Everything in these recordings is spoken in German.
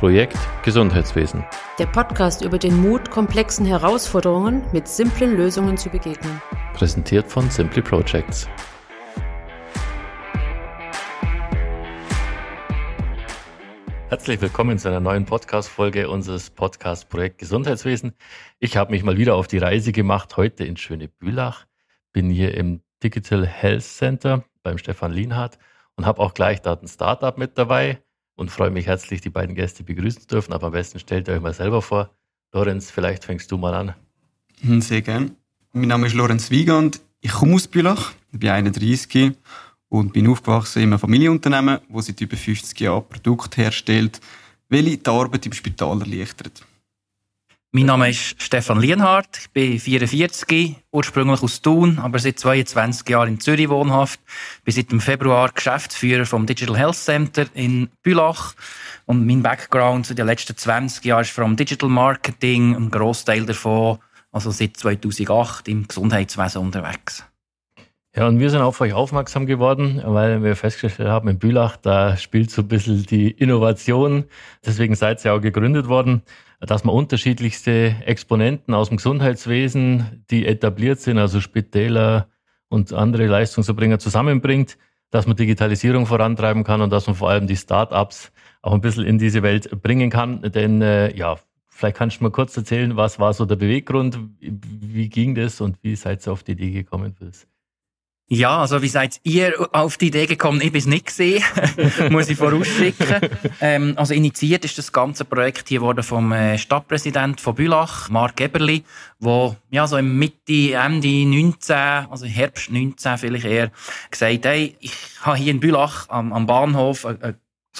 Projekt Gesundheitswesen. Der Podcast über den Mut, komplexen Herausforderungen mit simplen Lösungen zu begegnen. Präsentiert von Simply Projects. Herzlich willkommen zu einer neuen Podcast-Folge unseres Podcast Projekt Gesundheitswesen. Ich habe mich mal wieder auf die Reise gemacht, heute in schöne Bülach. Bin hier im Digital Health Center beim Stefan Lienhardt und habe auch gleich da ein Startup mit dabei und freue mich herzlich, die beiden Gäste begrüßen zu dürfen. Aber am besten stellt ihr euch mal selber vor. Lorenz, vielleicht fängst du mal an. Hm, sehr gern. Mein Name ist Lorenz Wiegand. Ich komme aus Bülach, bin 31 und bin aufgewachsen in einem Familienunternehmen, wo seit über 50 Jahren Produkte herstellt, welche die Arbeit im Spital erleichtert. Mein Name ist Stefan Lienhardt. Ich bin 44, ursprünglich aus Thun, aber seit 22 Jahren in Zürich wohnhaft. Bin seit dem Februar Geschäftsführer vom Digital Health Center in Bülach. Und mein Background in den letzten 20 Jahren ist vom Digital Marketing, ein Großteil davon, also seit 2008 im Gesundheitswesen unterwegs. Ja, und wir sind auf euch aufmerksam geworden, weil wir festgestellt haben, in Bülach, da spielt so ein bisschen die Innovation. Deswegen seid ihr auch gegründet worden dass man unterschiedlichste Exponenten aus dem Gesundheitswesen, die etabliert sind, also Spitäler und andere Leistungserbringer zusammenbringt, dass man Digitalisierung vorantreiben kann und dass man vor allem die Start-ups auch ein bisschen in diese Welt bringen kann. Denn äh, ja, vielleicht kannst du mal kurz erzählen, was war so der Beweggrund, wie ging das und wie seid ihr auf die Idee gekommen für das? Ja, also wie seid ihr auf die Idee gekommen? Ich bin es nicht gesehen, muss ich vorausschicken. ähm, also initiiert ist das ganze Projekt hier worden vom äh, Stadtpräsident von Bülach, Mark Eberli, wo ja so im Mitte, Ende 19, also Herbst 19 vielleicht eher, gesagt, hey, ich habe hier in Bülach am, am Bahnhof ein, ein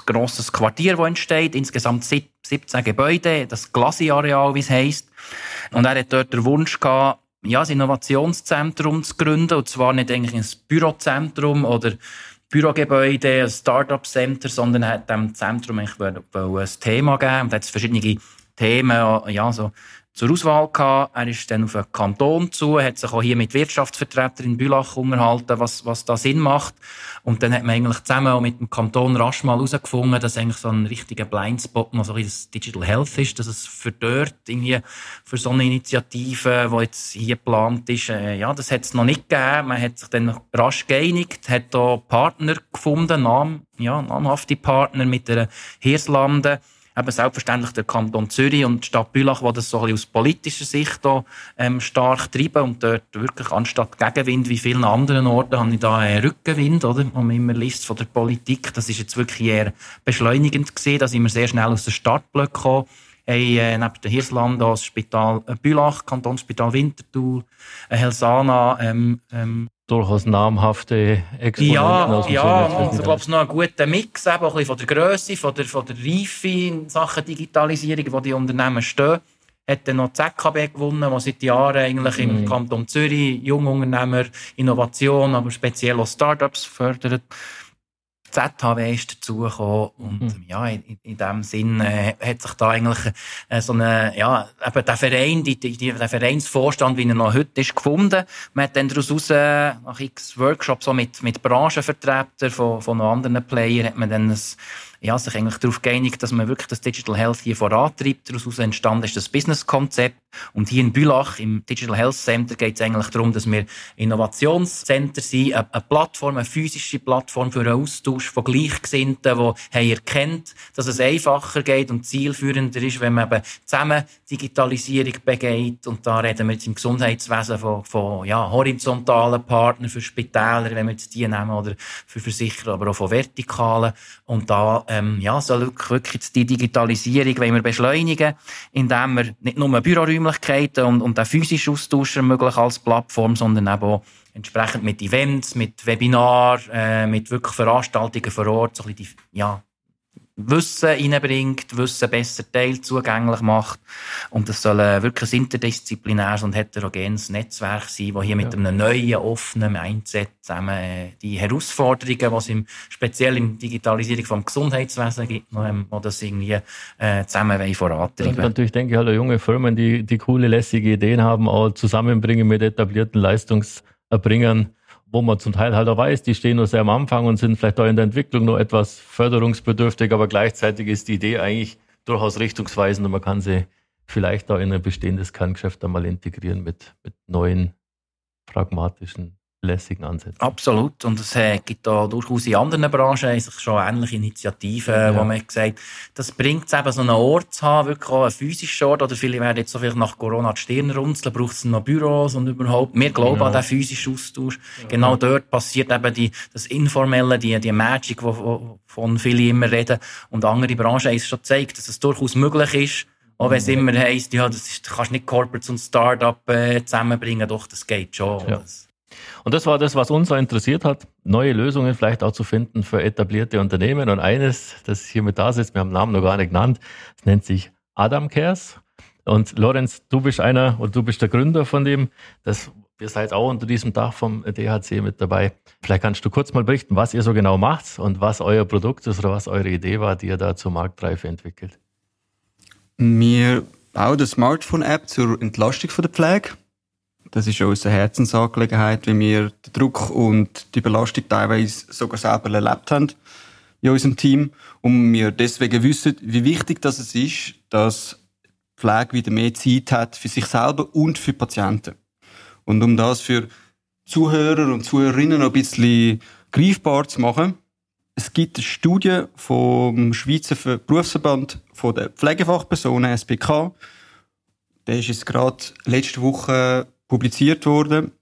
grosses Quartier, das entsteht, insgesamt 17 Gebäude, das Glasi-Areal, wie es heisst. Und er hat dort den Wunsch gehabt, ja, ein Innovationszentrum zu gründen. Und zwar nicht eigentlich ein Bürozentrum oder Bürogebäude, ein Startup-Center, sondern hat dem Zentrum eigentlich ein Thema geben. Und hat verschiedene Themen, ja, so zur Auswahl gehabt. Er ist dann auf einen Kanton zu, hat sich auch hier mit Wirtschaftsvertretern in Bülach unterhalten, was, was da Sinn macht. Und dann hat man eigentlich zusammen auch mit dem Kanton rasch mal herausgefunden, dass eigentlich so ein richtiger Blindspot noch so ein das Digital Health ist, dass es für dort irgendwie, für so eine Initiative, die jetzt hier geplant ist, äh, ja, das hat es noch nicht gegeben. Man hat sich dann rasch geeinigt, hat da Partner gefunden, Nam, ja, namhafte Partner mit der Hirslande, eben selbstverständlich der Kanton Zürich und die Stadt Bülach, die das so aus politischer Sicht da, ähm, stark treiben und dort wirklich anstatt Gegenwind wie vielen anderen Orten habe ich da einen Rückenwind, oder? Man immer liest von der Politik, das ist jetzt wirklich eher beschleunigend gesehen, da wir sehr schnell aus der Startblöcke gekommen haben äh, neben dem Hirsland das Spital Bülach, Kantonsspital Winterthur, Helsana, ähm, ähm, durchaus namhafte Exponenten ja, aus dem Ja, und ich glaube, es noch ein guter Mix eben, auch ein von der Größe, von der, von der Reife in Sachen Digitalisierung, wo die Unternehmen stehen. Hat dann noch ZKB gewonnen, der seit Jahren eigentlich mhm. im Kanton Zürich Jungunternehmer, Innovation, aber speziell auch Startups fördert. ZHW ist dazugekommen und mhm. ja, in, in dem Sinn äh, hat sich da eigentlich äh, so eine, ja, eben der Verein, die, die, der Vereinsvorstand, wie er noch heute ist, gefunden. Man hat dann daraus äh, nach x Workshops so mit, mit Branchenvertretern von, von anderen Playern hat man dann ein ja, sich eigentlich darauf geeinigt, dass man wirklich das Digital Health hier vorantreibt. Daraus entstanden ist das Business-Konzept. Und hier in Bülach, im Digital Health Center, geht es eigentlich darum, dass wir Innovationscenter sind, eine, Plattform, eine physische Plattform für einen Austausch von Gleichgesinnten, die haben erkennt, dass es einfacher geht und zielführender ist, wenn man eben zusammen Digitalisierung begeht. Und da reden wir jetzt im Gesundheitswesen von, von ja, horizontalen Partnern für Spitäler, wenn wir jetzt die nehmen, oder für Versicherer, aber auch von vertikalen. Und da ähm, ja, soll wirklich die Digitalisierung wollen wir beschleunigen, indem wir nicht nur Büroräumlichkeiten und, und den physischen Austausch ermöglichen als Plattform, sondern eben auch entsprechend mit Events, mit Webinaren, äh, mit wirklich Veranstaltungen vor Ort, so ein bisschen die, ja, Wissen reinbringt, Wissen besser teilt, zugänglich macht. Und das soll wirklich ein interdisziplinäres und heterogenes Netzwerk sein, das hier mit einem neuen, offenen Mindset zusammen äh, die Herausforderungen, die es im, speziell in der Digitalisierung vom Gesundheitswesen gibt, noch, ähm, das irgendwie äh, zusammen vorantreiben. Und natürlich denke ich halt, junge Firmen, die, die coole, lässige Ideen haben, auch zusammenbringen mit etablierten Leistungserbringern wo man zum Teil halt auch weiß, die stehen nur sehr am Anfang und sind vielleicht auch in der Entwicklung nur etwas förderungsbedürftig, aber gleichzeitig ist die Idee eigentlich durchaus richtungsweisend und man kann sie vielleicht auch in ein bestehendes Kerngeschäft einmal integrieren mit, mit neuen pragmatischen lässigen Ansätzen. Absolut. Und es äh, gibt da durchaus in anderen Branchen sich schon ähnliche Initiativen, ja. wo man gesagt das bringt es eben, so einen Ort zu haben, wirklich auch einen physischen Ort. Oder viele werden jetzt so vielleicht nach Corona die Stirn runzeln, braucht es noch Büros und überhaupt. Wir glauben ja. an den physischen Austausch. Ja. Genau dort passiert eben die, das Informelle, die, die Magic, wovon viele immer reden. Und andere Branchen haben es schon gezeigt, dass es durchaus möglich ist, auch wenn es immer heisst, ja, das ist, du kannst nicht Corporates und Start-up äh, zusammenbringen, doch, das geht schon. Ja. Und das war das, was uns auch interessiert hat, neue Lösungen vielleicht auch zu finden für etablierte Unternehmen. Und eines, das hier mit da sitzt, wir haben den Namen noch gar nicht genannt, das nennt sich Adam Cares. Und Lorenz, du bist einer und du bist der Gründer von dem. Das, ihr seid auch unter diesem Dach vom DHC mit dabei. Vielleicht kannst du kurz mal berichten, was ihr so genau macht und was euer Produkt ist oder was eure Idee war, die ihr da zur Marktreife entwickelt. Wir bauen eine Smartphone-App zur Entlastung der Pflege. Das ist unsere Herzensangelegenheit, wie wir den Druck und die Belastung teilweise sogar selber erlebt haben in unserem Team. Und wir deswegen wissen, wie wichtig das ist, dass die Pflege wieder mehr Zeit hat für sich selber und für Patienten. Und um das für Zuhörer und Zuhörerinnen noch ein bisschen greifbar zu machen, es gibt eine Studie vom Schweizer Berufsverband der Pflegefachpersonen, SBK. Der ist jetzt gerade letzte Woche publiziert worden.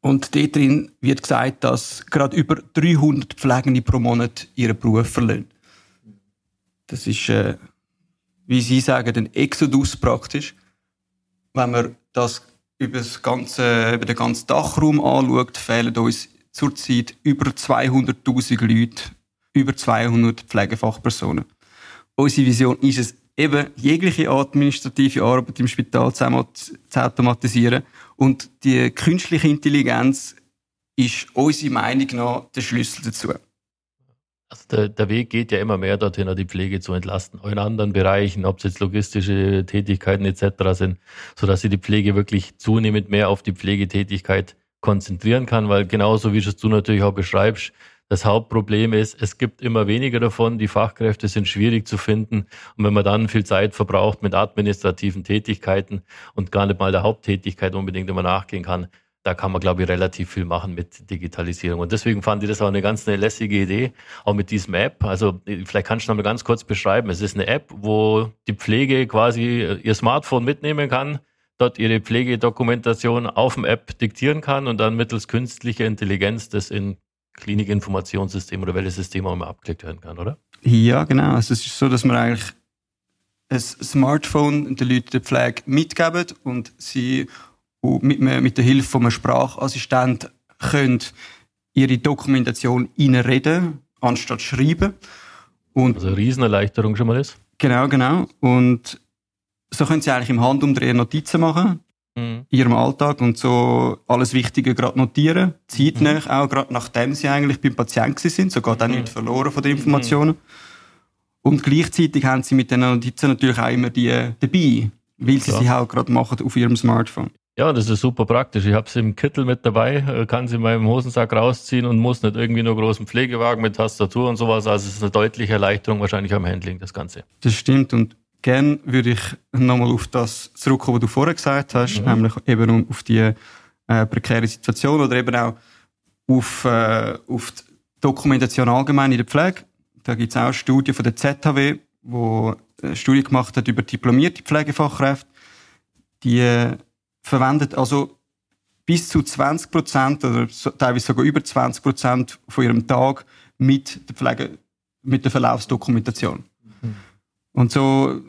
Und dort drin wird gesagt, dass gerade über 300 Pflegende pro Monat ihren Beruf verlieren. Das ist, äh, wie Sie sagen, ein Exodus praktisch. Wenn man das über, das ganze, über den ganzen Dachraum anschaut, fehlen uns zurzeit über 200.000 Leute, über 200 Pflegefachpersonen. Unsere Vision ist es, eben jegliche administrative Arbeit im Spital zu automatisieren. Und die künstliche Intelligenz ist unserer Meinung nach der Schlüssel dazu. Also der, der, Weg geht ja immer mehr dorthin, die Pflege zu entlasten, auch in anderen Bereichen, ob es jetzt logistische Tätigkeiten etc. sind, sodass sie die Pflege wirklich zunehmend mehr auf die Pflegetätigkeit konzentrieren kann, weil genauso wie es du natürlich auch beschreibst, das Hauptproblem ist, es gibt immer weniger davon, die Fachkräfte sind schwierig zu finden. Und wenn man dann viel Zeit verbraucht mit administrativen Tätigkeiten und gar nicht mal der Haupttätigkeit unbedingt immer nachgehen kann, da kann man, glaube ich, relativ viel machen mit Digitalisierung. Und deswegen fand ich das auch eine ganz eine lässige Idee, auch mit diesem App. Also vielleicht kannst du noch mal ganz kurz beschreiben. Es ist eine App, wo die Pflege quasi ihr Smartphone mitnehmen kann, dort ihre Pflegedokumentation auf dem App diktieren kann und dann mittels künstlicher Intelligenz das in Klinikinformationssystem oder welches System auch immer abgeklickt werden kann, oder? Ja, genau. Also es ist so, dass man eigentlich ein Smartphone den Leuten der Pflege mitgeben und sie mit, mit der Hilfe von einem Sprachassistent können ihre Dokumentation reinreden, anstatt schreiben. Und also eine Riesenerleichterung schon mal ist. Genau, genau. Und so können sie eigentlich im Handumdrehen Notizen machen mhm. in ihrem Alltag und so alles Wichtige gerade notieren. Zeitnah, mhm. auch gerade nachdem sie eigentlich beim Patienten sind. So geht auch mhm. nichts verloren von den Informationen. Und gleichzeitig haben sie mit den Notizen natürlich auch immer die dabei, weil sie sie auch gerade machen auf ihrem Smartphone. Ja, das ist super praktisch. Ich habe sie im Kittel mit dabei, äh, kann sie in meinem Hosensack rausziehen und muss nicht irgendwie nur großen Pflegewagen mit Tastatur und sowas. Also es ist eine deutliche Erleichterung wahrscheinlich am Handling, das Ganze. Das stimmt und Gerne würde ich nochmal auf das zurückkommen, was du vorher gesagt hast, mhm. nämlich eben auf die äh, prekäre Situation oder eben auch auf, äh, auf die Dokumentation allgemein in der Pflege. Da gibt es auch Studien von der ZHW, wo eine Studie gemacht hat über diplomierte Pflegefachkräfte. Die äh, verwendet also bis zu 20 Prozent oder teilweise sogar über 20 Prozent von ihrem Tag mit der Pflege, mit der Verlaufsdokumentation. Und so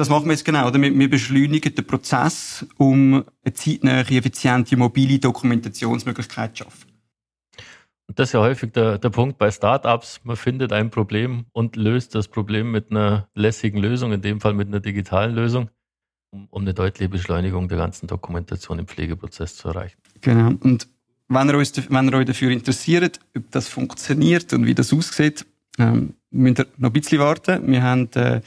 das machen wir jetzt genau, oder? Wir, wir beschleunigen den Prozess, um eine zeitnahe, effiziente, mobile Dokumentationsmöglichkeit zu schaffen. Und das ist ja häufig der, der Punkt bei Startups. Man findet ein Problem und löst das Problem mit einer lässigen Lösung, in dem Fall mit einer digitalen Lösung, um, um eine deutliche Beschleunigung der ganzen Dokumentation im Pflegeprozess zu erreichen. Genau. Und wenn ihr, euch, wenn ihr euch dafür interessiert, ob das funktioniert und wie das aussieht, ähm, müsst ihr noch ein bisschen warten. Wir haben äh,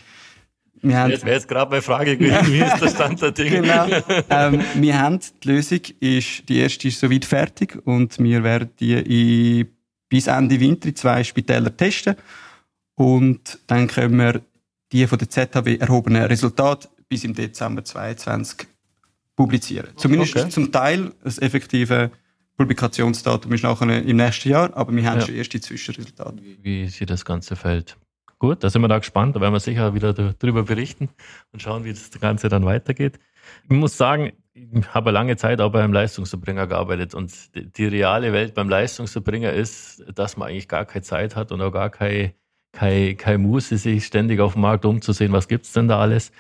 wir haben, das wäre jetzt gerade meine Frage gewesen, wie ist der Stand der Dinge? genau. Ähm, wir haben, die Lösung ist, die erste ist soweit fertig und wir werden die in, bis Ende Winter in zwei Spitäler testen und dann können wir die von der ZHW erhobenen Resultate bis im Dezember 2022 publizieren. Zumindest okay. zum Teil das effektive Publikationsdatum ist nachher im nächsten Jahr, aber wir haben ja. schon erste Zwischenresultate. Wie sich das Ganze fällt. Gut, da sind wir da gespannt. Da werden wir sicher wieder darüber berichten und schauen, wie das Ganze dann weitergeht. Ich muss sagen, ich habe lange Zeit auch beim Leistungserbringer gearbeitet und die, reale Welt beim Leistungserbringer ist, dass man eigentlich gar keine Zeit hat und auch gar keine, keine, keine Muße, sich ständig auf dem Markt umzusehen, was gibt's denn da alles.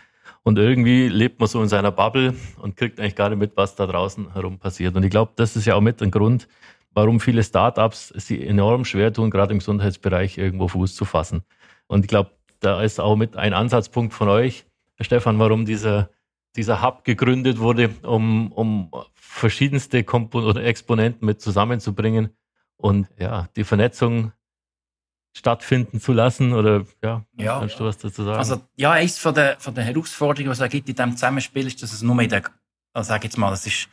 Und irgendwie lebt man so in seiner Bubble und kriegt eigentlich gar nicht mit, was da draußen herum passiert. Und ich glaube, das ist ja auch mit ein Grund, warum viele Startups sie enorm schwer tun, gerade im Gesundheitsbereich irgendwo Fuß zu fassen. Und ich glaube, da ist auch mit ein Ansatzpunkt von euch, Herr Stefan, warum dieser, dieser Hub gegründet wurde, um, um verschiedenste Kompon Exponenten mit zusammenzubringen und ja, die Vernetzung stattfinden zu lassen? Oder ja, ja. kannst du was dazu sagen? Also ja, eines von der, von der Herausforderungen, was es gibt in diesem Zusammenspiel, ist, dass es nur in der, also sag jetzt mal, das ist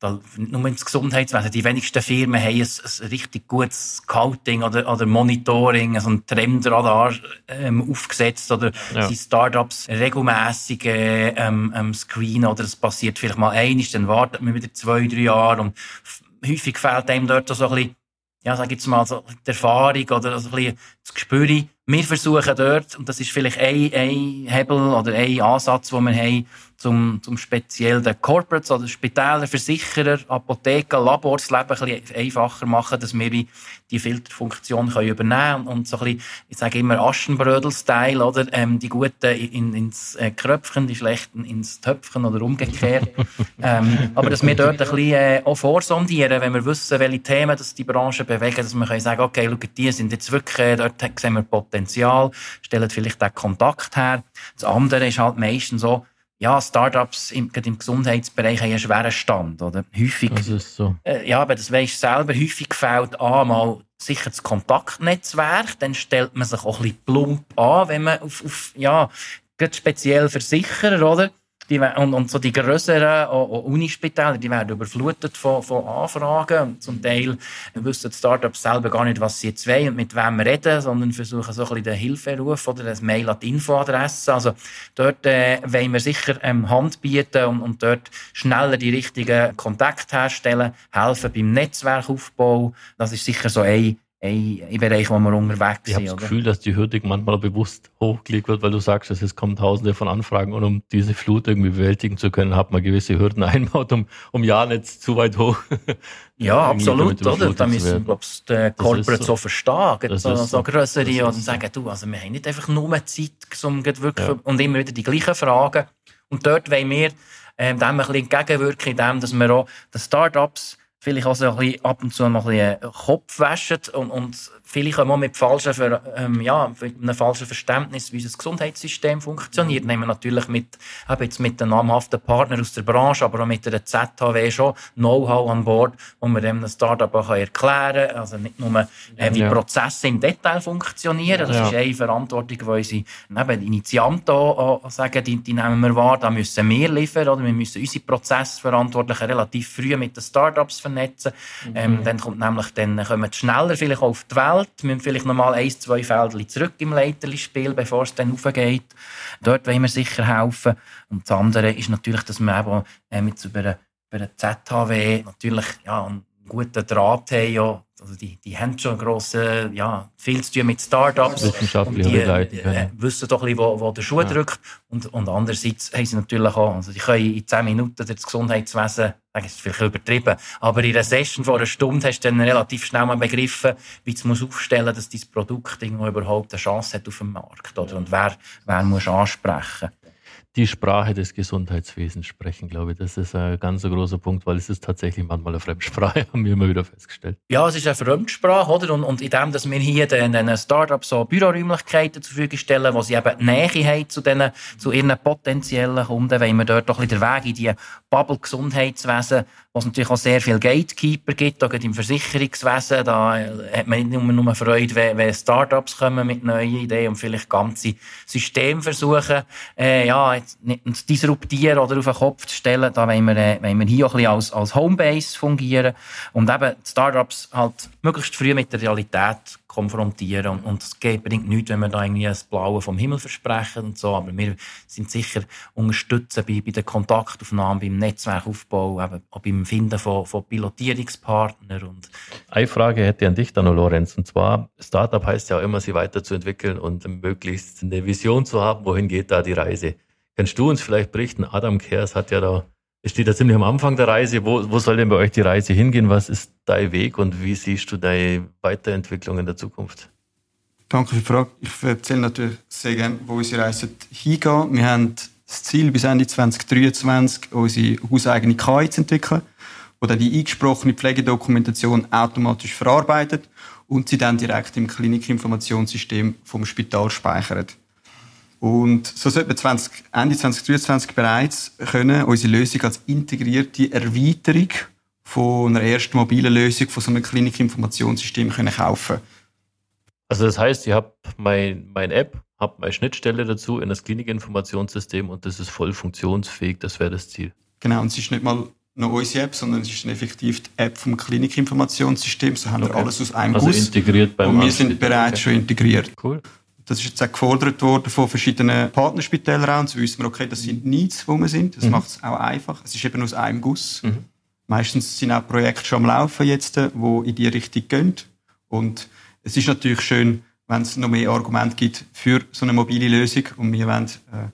da, nur ins Gesundheitswesen. Die wenigsten Firmen haben ein, ein richtig gutes Scouting oder, oder Monitoring, also ein Trendradar ähm, aufgesetzt oder ja. sind Startups regelmäßig ähm, ähm, screenen oder es passiert vielleicht mal einiges, dann wartet man wieder zwei, drei Jahre und häufig fehlt einem dort so ein bisschen ja, sag jetzt mal, so die Erfahrung oder so ein bisschen das Gespür. Wir versuchen dort, und das ist vielleicht ein, ein Hebel oder ein Ansatz, den wir haben, zum, zum speziell den Corporates oder Spitäler, Versicherer, Apotheken, Labors das Leben ein bisschen einfacher machen, dass wir die Filterfunktion können übernehmen und so ein bisschen, ich sage immer Aschenbrödel-Style, oder, ähm, die Guten in, ins äh, Kröpfchen, die Schlechten ins Töpfchen oder umgekehrt. ähm, aber dass wir dort ein bisschen äh, auch vorsondieren, wenn wir wissen, welche Themen das die Branche bewegen, dass wir können sagen, okay, schau, die sind jetzt wirklich, äh, dort sehen wir Potenzial, stellen vielleicht den Kontakt her. Das andere ist halt meistens so, ja, Startups im, im Gesundheitsbereich haben einen schweren Stand, oder? Häufig. Das ist so. Äh, ja, aber das weisst du selber. Häufig fehlt einmal sicher das Kontaktnetzwerk. Dann stellt man sich auch ein bisschen plump an, wenn man auf, auf ja, speziell Versicherer, oder? Die, und, und so die grösseren Unispitäler, die werden überflutet von, von Anfragen. Zum Teil wissen die Startups selber gar nicht, was sie jetzt wollen und mit wem reden, sondern versuchen so ein bisschen den Hilferuf oder das Mail an die Infoadresse. Also dort äh, wollen wir sicher ähm, Hand bieten und, und dort schneller die richtigen Kontakte herstellen, helfen beim Netzwerkaufbau. Das ist sicher so ein ein Bereich, wo wir unterwegs sind. Ich habe das Gefühl, dass die Hürde manchmal bewusst hochgelegt wird, weil du sagst, es kommen tausende von Anfragen und um diese Flut irgendwie bewältigen zu können, hat man gewisse Hürden einbaut, um, um ja nicht zu weit hoch. ja, absolut, oder? Da müssen, glaube ich, die Corporate so, so verstehen, so, so, so grössere und sagen, du, also wir haben nicht einfach nur Zeit, um wirklich, ja. und immer wieder die gleichen Fragen. Und dort wollen wir ähm, dem ein bisschen entgegenwirken, indem dass wir auch die Startups vielleicht auch so ein bisschen ab und zu mal ein bisschen Kopf waschen und, und Viele kommen auch mit, falschen, ähm, ja, mit einem falschen Verständnis, wie unser Gesundheitssystem funktioniert. Nehmen natürlich mit, eben jetzt mit den namhaften Partnern aus der Branche, aber auch mit der ZHW schon Know-how an Bord, wo wir dem Startup auch erklären können. Also nicht nur, äh, wie ja. Prozesse im Detail funktionieren. Das ja. ist eine Verantwortung, die unsere eben, Initianten auch, auch sagen, die, die nehmen wir wahr, da müssen wir liefern, oder wir müssen unsere Prozessverantwortlichen relativ früh mit den Startups vernetzen. Mhm. Ähm, dann kommt nämlich, dann kommen schneller vielleicht auf die Welt, Feld. Wir müssen vielleicht noch mal ein, zwei Felder zurück im Leiterli-Spiel, bevor es dann aufgeht. Dort wollen wir sicher helfen. Und das andere ist natürlich, dass wir eben mit über eine, über eine ZHW natürlich ja, einen guten Draht haben. Ja, also die, die haben schon grosse, ja, viel zu tun mit Startups. Wissenschaftliche und die äh, wissen doch ein bisschen, wo, wo der Schuh ja. drückt. Und, und andererseits haben sie natürlich auch, also die können in 10 Minuten das Gesundheitswesen, das ist vielleicht übertrieben, aber in einer Session vor einer Stunde hast du dann relativ schnell mal begriffen, wie du musst aufstellen dass dein Produkt irgendwo überhaupt eine Chance hat auf dem Markt. Oder? Und wer, wer muss ansprechen die Sprache des Gesundheitswesens sprechen, glaube ich. Das ist ein ganz großer Punkt, weil es ist tatsächlich manchmal eine Fremdsprache, haben wir immer wieder festgestellt. Ja, es ist eine Fremdsprache, oder? Und, und in dem, dass wir hier den, den Startups so Büroräumlichkeiten zur Verfügung stellen, wo sie eben Nähe haben zu, den, zu ihren potenziellen Kunden, wollen wir dort doch ein bisschen den Weg in die Bubble Gesundheitswesen, wo es natürlich auch sehr viele Gatekeeper gibt, auch im Versicherungswesen. Da hat man nicht nur, nur Freude, wenn, wenn Startups kommen mit neuen Ideen und vielleicht ganze Systeme versuchen, äh, ja, nicht disruptieren oder auf den Kopf zu stellen. Da wollen wir, äh, wollen wir hier auch ein bisschen als, als Homebase fungieren und eben Startups halt möglichst früh mit der Realität konfrontieren. Und, und es bringt nichts, wenn wir da irgendwie das Blaue vom Himmel versprechen und so. Aber wir sind sicher unterstützen bei, bei der Kontaktaufnahme, beim Netzwerkaufbau, eben auch beim Finden von, von Pilotierungspartnern. Und Eine Frage hätte ich an dich dann noch, Lorenz. Und zwar, Startup heißt ja immer, sie weiterzuentwickeln und möglichst eine Vision zu haben, wohin geht da die Reise. Kannst du uns vielleicht berichten? Adam Kers hat ja da es steht da ziemlich am Anfang der Reise. Wo, wo soll denn bei euch die Reise hingehen? Was ist dein Weg und wie siehst du deine Weiterentwicklung in der Zukunft? Danke für die Frage. Ich erzähle natürlich sehr gerne, wo unsere Reise hingeht. Wir haben das Ziel, bis Ende 2023 unsere hauseigene KI zu entwickeln, wo dann die eingesprochene Pflegedokumentation automatisch verarbeitet und sie dann direkt im Klinikinformationssystem vom Spital speichert. Und so sollten wir 20, Ende 2023 bereits können unsere Lösung als integrierte Erweiterung von einer ersten mobilen Lösung von so einem Klinikinformationssystem können kaufen. Also das heißt, ihr habt mein, mein App, habt meine Schnittstelle dazu in das Klinikinformationssystem und das ist voll funktionsfähig, das wäre das Ziel. Genau, und es ist nicht mal noch unsere App, sondern es ist effektiv die App vom Klinikinformationssystem. So haben okay. wir alles aus einem also Guss. integriert beim Und wir sind bereits okay. schon integriert. Cool. Das ist jetzt auch gefordert worden von verschiedenen Partnerspitälern und so wissen wir, okay, das sind Needs, wo wir sind. Das mhm. macht es auch einfach. Es ist eben aus einem Guss. Mhm. Meistens sind auch Projekte schon am Laufen jetzt, wo in die Richtung gehen. Und es ist natürlich schön, wenn es noch mehr Argumente gibt für so eine mobile Lösung. Und wir wollen äh,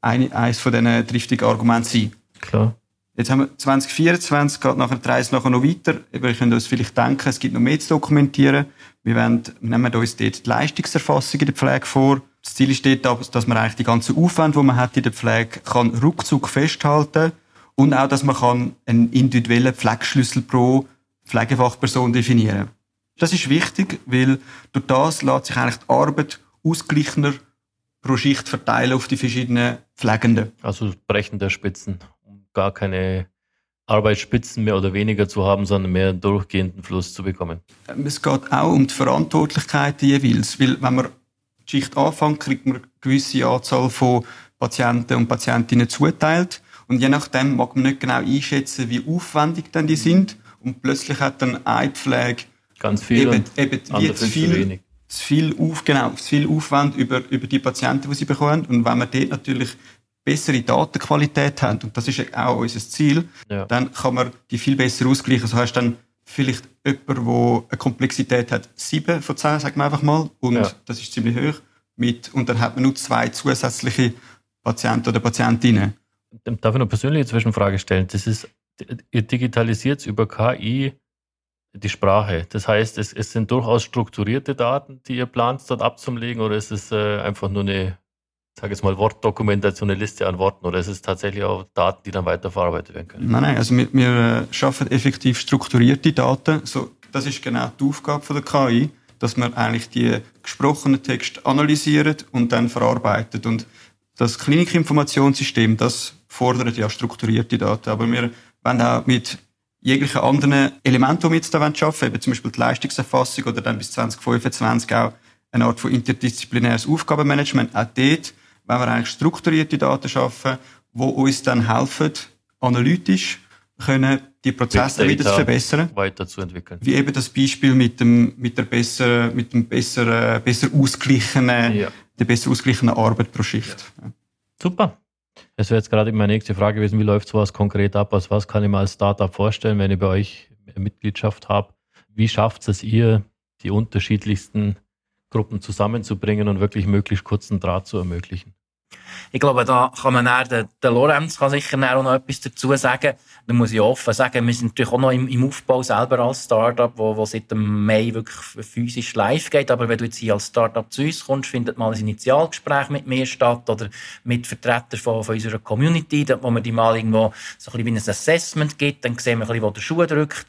eine, eines von diesen driftigen Argumenten sein. Klar. Jetzt haben wir 2024, geht nachher die Reise nachher noch weiter. Wir können uns vielleicht denken, es gibt noch mehr zu dokumentieren. Wir, wollen, nehmen uns dort die Leistungserfassung in der Pflege vor. Das Ziel ist dort, dass man eigentlich die ganzen Aufwände, die man hat in der Pflege, kann ruckzuck festhalten und auch, dass man kann einen individuellen Pflegeschlüssel pro Pflegefachperson definieren. Das ist wichtig, weil durch das lässt sich eigentlich die Arbeit ausgeglichener pro Schicht verteilen auf die verschiedenen Pflegenden. Also Brechen der Spitzen, gar keine Arbeitsspitzen mehr oder weniger zu haben, sondern mehr einen durchgehenden Fluss zu bekommen. Es geht auch um die Verantwortlichkeiten jeweils, weil wenn man die Schicht anfängt, kriegt man eine gewisse Anzahl von Patienten und Patientinnen zuteilt. Und je nachdem mag man nicht genau einschätzen, wie aufwendig dann die sind. Und plötzlich hat dann eine Pflege ganz viel eben, eben wie zu viel, zu viel, auf, genau, zu viel Aufwand über, über die Patienten, die sie bekommen. Und wenn man dort natürlich bessere Datenqualität haben, und das ist auch unser Ziel, ja. dann kann man die viel besser ausgleichen. So hast du dann vielleicht jemand, der eine Komplexität hat, 7 von 10, sagen wir einfach mal, und ja. das ist ziemlich hoch, mit, und dann hat man nur zwei zusätzliche Patienten oder Patientinnen. Darf ich noch persönliche Zwischenfrage stellen? Das ist, ihr digitalisiert über KI die Sprache. Das heißt, es, es, sind durchaus strukturierte Daten, die ihr plant, dort abzulegen, oder ist es äh, einfach nur eine sage jetzt mal, Wortdokumentation, eine Liste an Worten oder ist es tatsächlich auch Daten, die dann weiterverarbeitet werden können? Nein, nein, also wir, wir schaffen effektiv strukturierte Daten. So, das ist genau die Aufgabe von der KI, dass man eigentlich die gesprochenen Texte analysiert und dann verarbeitet. Und das Klinikinformationssystem, das fordert ja strukturierte Daten. Aber wir wollen auch mit jeglichen anderen Elementen, die wir jetzt da arbeiten wollen, eben zum Beispiel die Leistungserfassung oder dann bis 2025 auch eine Art von interdisziplinäres Aufgabenmanagement, auch dort wenn wir eigentlich strukturierte Daten schaffen, die uns dann helfen, analytisch können die Prozesse wieder zu verbessern. Weiterzuentwickeln. Wie eben das Beispiel mit dem, mit der besser, mit dem besser, besser ausgeglichenen, ja. der besser ausgeglichenen Arbeit pro Schicht. Ja. Super. Das wäre jetzt gerade meine nächste Frage gewesen. Wie läuft sowas konkret ab? Also was kann ich mir als Startup vorstellen, wenn ich bei euch Mitgliedschaft habe? Wie schafft es ihr, die unterschiedlichsten Gruppen zusammenzubringen und wirklich möglichst kurzen Draht zu ermöglichen? Ich glaube, da kann man dann, der, der Lorenz kann sicher auch noch etwas dazu sagen. Da muss ich offen sagen, wir sind natürlich auch noch im, im Aufbau selber als Startup, wo, wo seit dem Mai wirklich physisch live geht. Aber wenn du jetzt hier als Startup zu uns kommst, findet mal ein Initialgespräch mit mir statt oder mit Vertretern von, von unserer Community, wo man die mal irgendwo so ein bisschen wie ein Assessment gibt, dann sehen wir ein bisschen, wo der Schuh drückt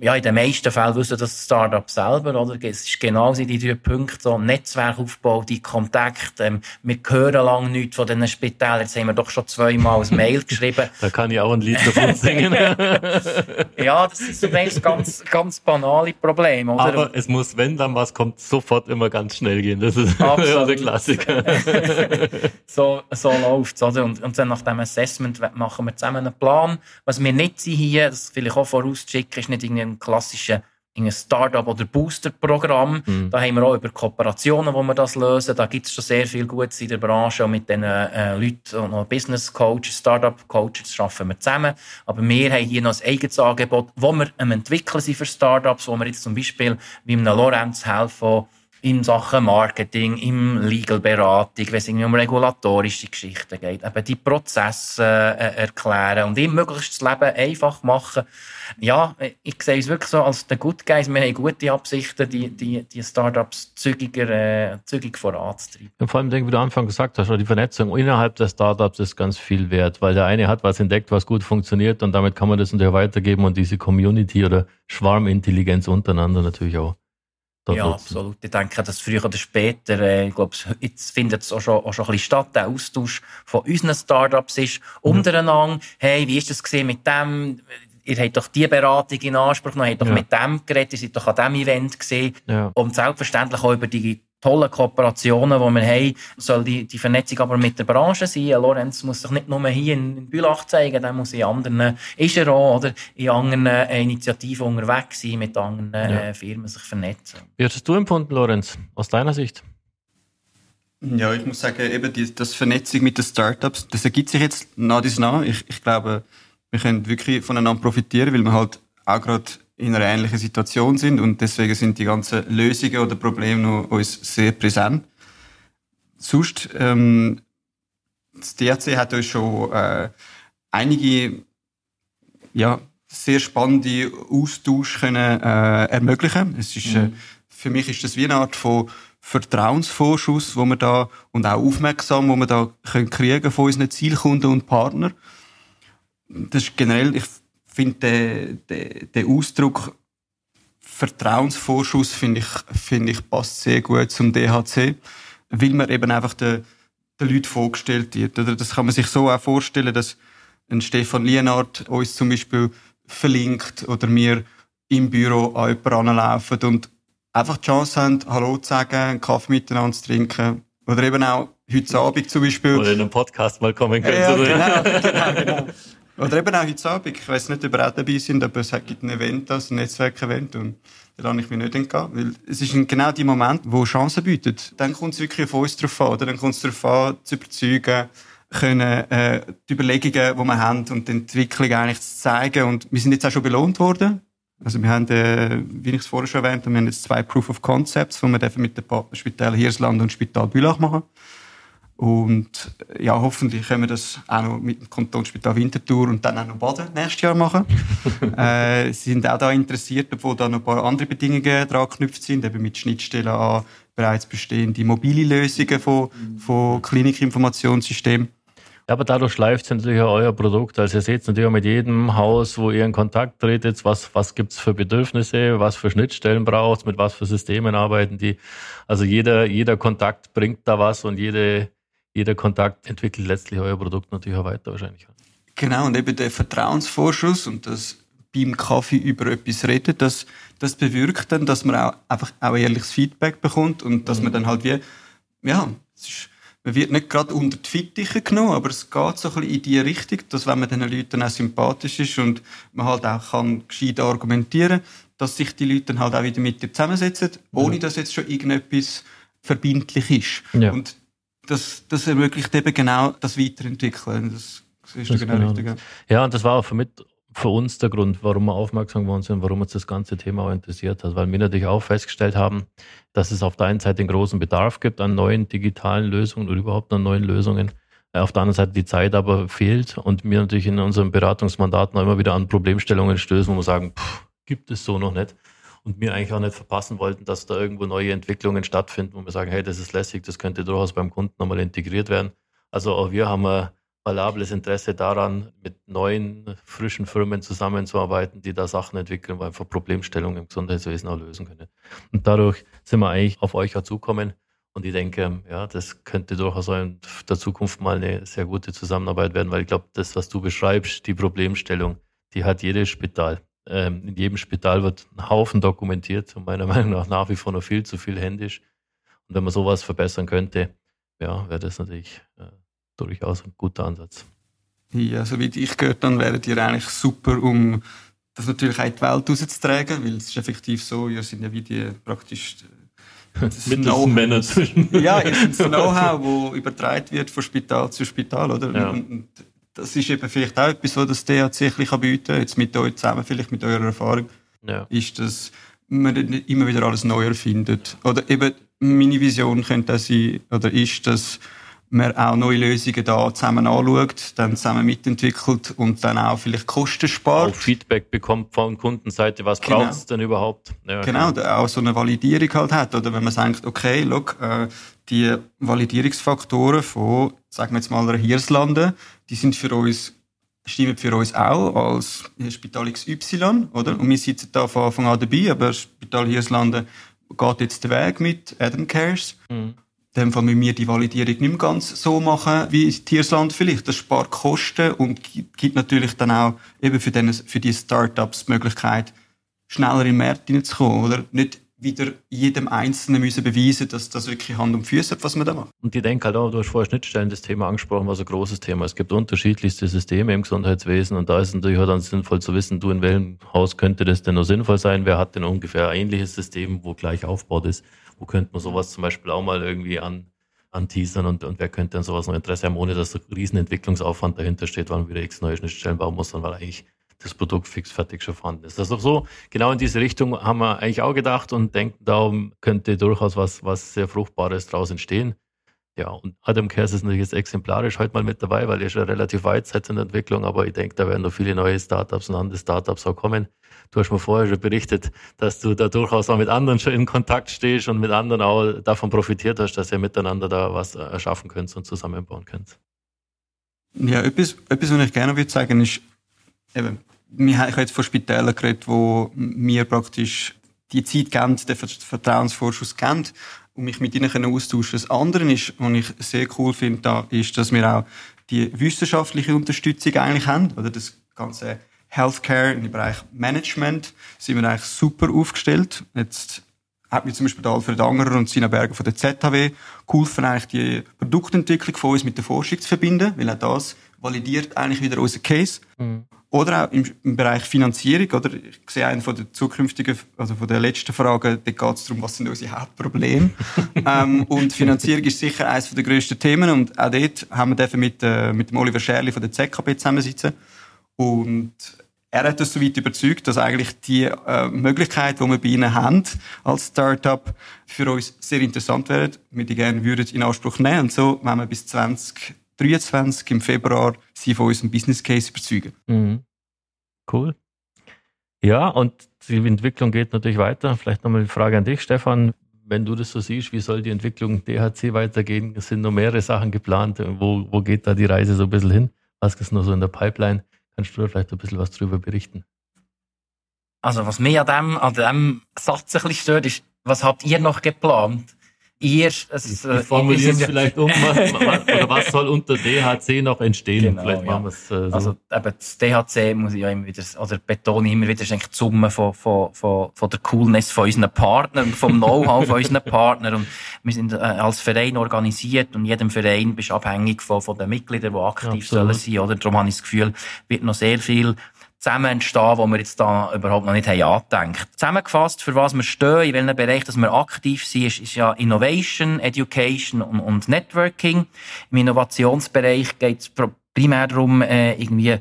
ja, in den meisten Fällen wissen das Startup selber, oder? Es ist genau die drei Punkte, so Netzwerkaufbau, die Kontakte. Ähm, wir hören lange nichts von diesen Spitälern. Jetzt haben wir doch schon zweimal ein Mail geschrieben. da kann ich auch ein Lied davon singen. ja, das ist zunächst ganz, ganz banale Problem, oder? Aber es muss, wenn dann was kommt, sofort immer ganz schnell gehen. Das ist ja der Klassiker. so, so läuft es. Und, und dann nach dem Assessment machen wir zusammen einen Plan. Was wir nicht sind hier, das vielleicht auch vorausschicken, ist nicht irgendein klassischer ein Startup- oder Booster-Programm. Mhm. Da haben wir auch über Kooperationen, wo wir das lösen. Da gibt es schon sehr viel Gutes in der Branche. Und mit den äh, Leuten und Business Coaches, Startup Coaches arbeiten wir zusammen. Aber wir haben hier noch ein eigenes Angebot, wo wir am entwickeln sind für Startups, wo wir jetzt zum Beispiel wie einem Lorenz helfen, in Sachen Marketing, im Legal-Beratung, wenn es um regulatorische Geschichten geht, eben die Prozesse äh, erklären und ihm möglichst das Leben einfach machen. Ja, ich sehe es wirklich so als der Good Guys. Wir haben gute Absichten, die, die, die Startups zügiger, äh, zügig voranzutreiben. Und vor allem, denke, wie du am Anfang gesagt hast, die Vernetzung innerhalb der Startups ist ganz viel wert, weil der eine hat was entdeckt, was gut funktioniert und damit kann man das natürlich weitergeben und diese Community oder Schwarmintelligenz untereinander natürlich auch. Ja, absolut. Ich denke, dass früher oder später, äh, ich glaube, jetzt findet es auch schon, auch schon ein bisschen statt, der Austausch von unseren Startups ist mhm. untereinander. Hey, wie ist das gesehen mit dem? Ihr habt doch die Beratung in Anspruch genommen, ihr habt doch ja. mit dem geredet, ihr seid doch an diesem Event gesehen. Ja. Und selbstverständlich auch über die tollen Kooperationen, die wir haben, soll die, die Vernetzung aber mit der Branche sein. Lorenz muss sich nicht nur hier in Bülach zeigen, der muss in anderen, ist er auch, oder in anderen äh, Initiativen unterwegs sein, mit anderen ja. Äh, Firmen sich vernetzen. Wie hast du empfunden, Lorenz, aus deiner Sicht? Ja, ich muss sagen, eben die, das Vernetzung mit den Startups, das ergibt sich jetzt nach dies nach. Ich, ich glaube, wir können wirklich voneinander profitieren, weil wir halt auch gerade in einer ähnlichen Situation sind und deswegen sind die ganzen Lösungen oder Probleme noch uns sehr präsent. Sonst, ähm, das DRC hat uns schon äh, einige ja, sehr spannende Austausch können, äh, ermöglichen. Es ist, äh, mhm. für mich ist das wie eine Art von Vertrauensvorschuss, wo wir da und auch aufmerksam, wo wir da können kriegen von unseren Zielkunden und Partnern. Das ist generell, ich finde den, den, Ausdruck Vertrauensvorschuss finde ich, finde ich passt sehr gut zum DHC, weil man eben einfach den, den Leuten vorgestellt wird. Oder das kann man sich so auch vorstellen, dass ein Stefan Lienhardt uns zum Beispiel verlinkt oder wir im Büro an jemanden anlaufen und einfach die Chance haben, Hallo zu sagen, einen Kaffee miteinander zu trinken. Oder eben auch heute Abend zum Beispiel. Oder in einem Podcast mal kommen können. Ja, genau, genau, genau. Oder eben auch heute Abend. Ich weiss nicht, ob ihr auch dabei sind, aber es gibt ein Event, das ein Netzwerkevent und da lasse ich mich nicht entgehen. Weil es ist genau die Moment, wo Chancen bietet. Dann kommt es wirklich auf uns drauf an, oder? Dann kommt es darauf an, zu überzeugen, können, äh, die Überlegungen, die wir haben und die Entwicklung eigentlich zu zeigen. Und wir sind jetzt auch schon belohnt worden. Also wir haben, äh, wie ich es vorher schon erwähnt habe, wir haben jetzt zwei Proof of Concepts, die wir mit den Partnerspitälern Hirsland und Spital Bülach machen. Und ja, hoffentlich können wir das auch noch mit dem Kantonsspital Winterthur und dann auch noch Baden nächstes Jahr machen. äh, sie sind auch da interessiert, obwohl da noch ein paar andere Bedingungen dran geknüpft sind, eben mit Schnittstellen an bereits bestehende mobile Lösungen von, von Klinikinformationssystemen. Aber dadurch schleift es natürlich auch euer Produkt. Also ihr seht natürlich auch mit jedem Haus, wo ihr in Kontakt tretet, was, was gibt's für Bedürfnisse, was für Schnittstellen braucht mit was für Systemen arbeiten die. Also jeder, jeder Kontakt bringt da was und jede, jeder Kontakt entwickelt letztlich euer Produkt natürlich auch weiter wahrscheinlich. Genau, und eben der Vertrauensvorschuss und das beim Kaffee über etwas reden, das, das bewirkt dann, dass man auch einfach auch ehrliches Feedback bekommt und dass mhm. man dann halt wie, ja, ist, man wird nicht gerade unter die Fittiche genommen, aber es geht so ein bisschen in die Richtung, dass wenn man den Leuten auch sympathisch ist und man halt auch kann gescheit argumentieren, dass sich die Leute dann halt auch wieder mit dir zusammensetzen, ohne dass jetzt schon irgendetwas verbindlich ist. Ja. Und das, das ermöglicht eben genau das Weiterentwickeln. Das, ist das genau, genau richtig. Ja, und das war auch für, mit, für uns der Grund, warum wir aufmerksam geworden sind, warum uns das ganze Thema auch interessiert hat. Weil wir natürlich auch festgestellt haben, dass es auf der einen Seite einen großen Bedarf gibt an neuen digitalen Lösungen oder überhaupt an neuen Lösungen. Auf der anderen Seite die Zeit aber fehlt und wir natürlich in unserem Beratungsmandat noch immer wieder an Problemstellungen stößen, wo wir sagen, pff, gibt es so noch nicht und wir eigentlich auch nicht verpassen wollten, dass da irgendwo neue Entwicklungen stattfinden, wo wir sagen, hey, das ist lässig, das könnte durchaus beim Kunden nochmal integriert werden. Also auch wir haben ein valables Interesse daran, mit neuen, frischen Firmen zusammenzuarbeiten, die da Sachen entwickeln, weil wir Problemstellungen im Gesundheitswesen auch lösen können. Und dadurch sind wir eigentlich auf euch auch zukommen. Und ich denke, ja, das könnte durchaus in der Zukunft mal eine sehr gute Zusammenarbeit werden, weil ich glaube, das, was du beschreibst, die Problemstellung, die hat jedes Spital ähm, in jedem Spital wird ein Haufen dokumentiert und meiner Meinung nach nach wie vor noch viel zu viel händisch. Und wenn man sowas verbessern könnte, ja, wäre das natürlich äh, durchaus ein guter Ansatz. Ja, soweit ich gehört dann wären ihr eigentlich super, um das natürlich auch in die Welt rauszutragen, weil es ist effektiv so, ihr sind ja wie die praktisch äh, Männer zwischen. ja, ihr seid das Know-how, das übertragen wird von Spital zu Spital, oder? Ja. Und das ist eben vielleicht auch etwas, was das DHC ein bieten kann, jetzt mit euch zusammen, vielleicht mit eurer Erfahrung, ja. ist, dass man nicht immer wieder alles neu erfindet. Oder eben, meine Vision könnte auch sein, oder ist, dass man auch neue Lösungen da zusammen anschaut, dann zusammen mitentwickelt und dann auch vielleicht Kosten spart. Auch Feedback bekommt von Kundenseite, was genau. braucht es denn überhaupt? Ja, genau, genau, auch so eine Validierung halt hat. Oder wenn man sagt, okay, look, äh, die Validierungsfaktoren von, sagen wir jetzt mal, einer Hirslande, die sind für uns stimmen für uns auch als Spital XY, oder? Und wir sitzen da von Anfang an dabei, aber Spital Hirslande geht jetzt den Weg mit Adam Cares. Mhm. In dem Fall müssen wir die Validierung nicht mehr ganz so machen wie Tiersland vielleicht. Das spart Kosten und gibt natürlich dann auch eben für, den, für die Startups die Möglichkeit, schneller in den Markt hineinzukommen, oder? Nicht wieder jedem Einzelnen müssen beweisen, dass das wirklich Hand und Füße hat, was man da macht. Und ich denke halt auch, du hast vorher Schnittstellen das Thema angesprochen, was ein großes Thema. Es gibt unterschiedlichste Systeme im Gesundheitswesen und da ist es natürlich auch dann sinnvoll zu wissen, du in welchem Haus könnte das denn noch sinnvoll sein? Wer hat denn ungefähr ein ähnliches System, wo gleich aufgebaut ist? Wo könnte man sowas zum Beispiel auch mal irgendwie an anteasern und, und wer könnte dann sowas noch Interesse haben, ohne dass ein riesen Entwicklungsaufwand dahinter steht, weil man wieder x neue Schnittstellen bauen muss, sondern weil eigentlich das Produkt fix fertig schon vorhanden ist. Also so, genau in diese Richtung haben wir eigentlich auch gedacht und denken, darum könnte durchaus was, was sehr Fruchtbares daraus entstehen. Ja, und Adam Kers ist natürlich jetzt exemplarisch heute mal mit dabei, weil er schon relativ weit seid in der Entwicklung, aber ich denke, da werden noch viele neue Startups und andere Startups auch kommen. Du hast mir vorher schon berichtet, dass du da durchaus auch mit anderen schon in Kontakt stehst und mit anderen auch davon profitiert hast, dass ihr miteinander da was erschaffen könnt und zusammenbauen könnt. Ja, etwas, etwas was ich gerne würde sagen, ist, eben, ich habe jetzt von Spitälern geredet, wo mir praktisch die Zeit geben, den Vertrauensvorschuss geben und mich mit ihnen austauschen Das andere ist, was ich sehr cool finde, da, ist, dass wir auch die wissenschaftliche Unterstützung eigentlich haben, oder das ganze Healthcare im Bereich Management sind wir eigentlich super aufgestellt. Jetzt hat mir zum Beispiel Alfred Angerer und Sina Berger von der ZHW geholfen, eigentlich die Produktentwicklung von uns mit der Forschung zu verbinden, weil auch das validiert eigentlich wieder unseren Case. Mhm. Oder auch im, im, Bereich Finanzierung, oder? Ich sehe einen von der zukünftigen, also von der letzten Frage, da geht es darum, was sind unsere Hauptprobleme. ähm, und Finanzierung ist sicher eines der grössten Themen und auch dort haben wir mit, äh, mit dem Oliver Scherli von der ZKB zusammensitzen. Und er hat uns so weit überzeugt, dass eigentlich die äh, Möglichkeit, die wir bei Ihnen haben als Startup, für uns sehr interessant wäre. Wir die gerne würden in Anspruch nehmen. Und so wenn wir bis 20 23 im Februar sie von unserem Business Case überzeugen. Mhm. Cool. Ja, und die Entwicklung geht natürlich weiter. Vielleicht nochmal die Frage an dich, Stefan. Wenn du das so siehst, wie soll die Entwicklung DHC weitergehen? Es sind noch mehrere Sachen geplant. Wo, wo geht da die Reise so ein bisschen hin? Was ist noch so in der Pipeline? Kannst du da vielleicht ein bisschen was drüber berichten? Also, was mir an dem, an dem Satz ein bisschen stört, ist, was habt ihr noch geplant? Ihr, es, äh, formulieren es vielleicht um, oder was soll unter DHC noch entstehen? Genau, vielleicht machen wir es äh, so. Also eben das DHC muss ich ja immer wieder, oder betone immer wieder, ist eigentlich die Summe von, von, von, von der Coolness von unseren Partnern, vom Know-how von unseren Partnern und wir sind äh, als Verein organisiert und jedem Verein bist abhängig von, von den Mitgliedern, die aktiv Absolut. sollen sein, oder? Darum habe ich das Gefühl, wird noch sehr viel zusammen entstehen, wo wir jetzt da überhaupt noch nicht haben angedenkt. Zusammengefasst, für was wir stehen, in welchem Bereich dass wir aktiv sind, ist, ist ja Innovation, Education und, und Networking. Im Innovationsbereich geht es primär darum, äh, irgendwie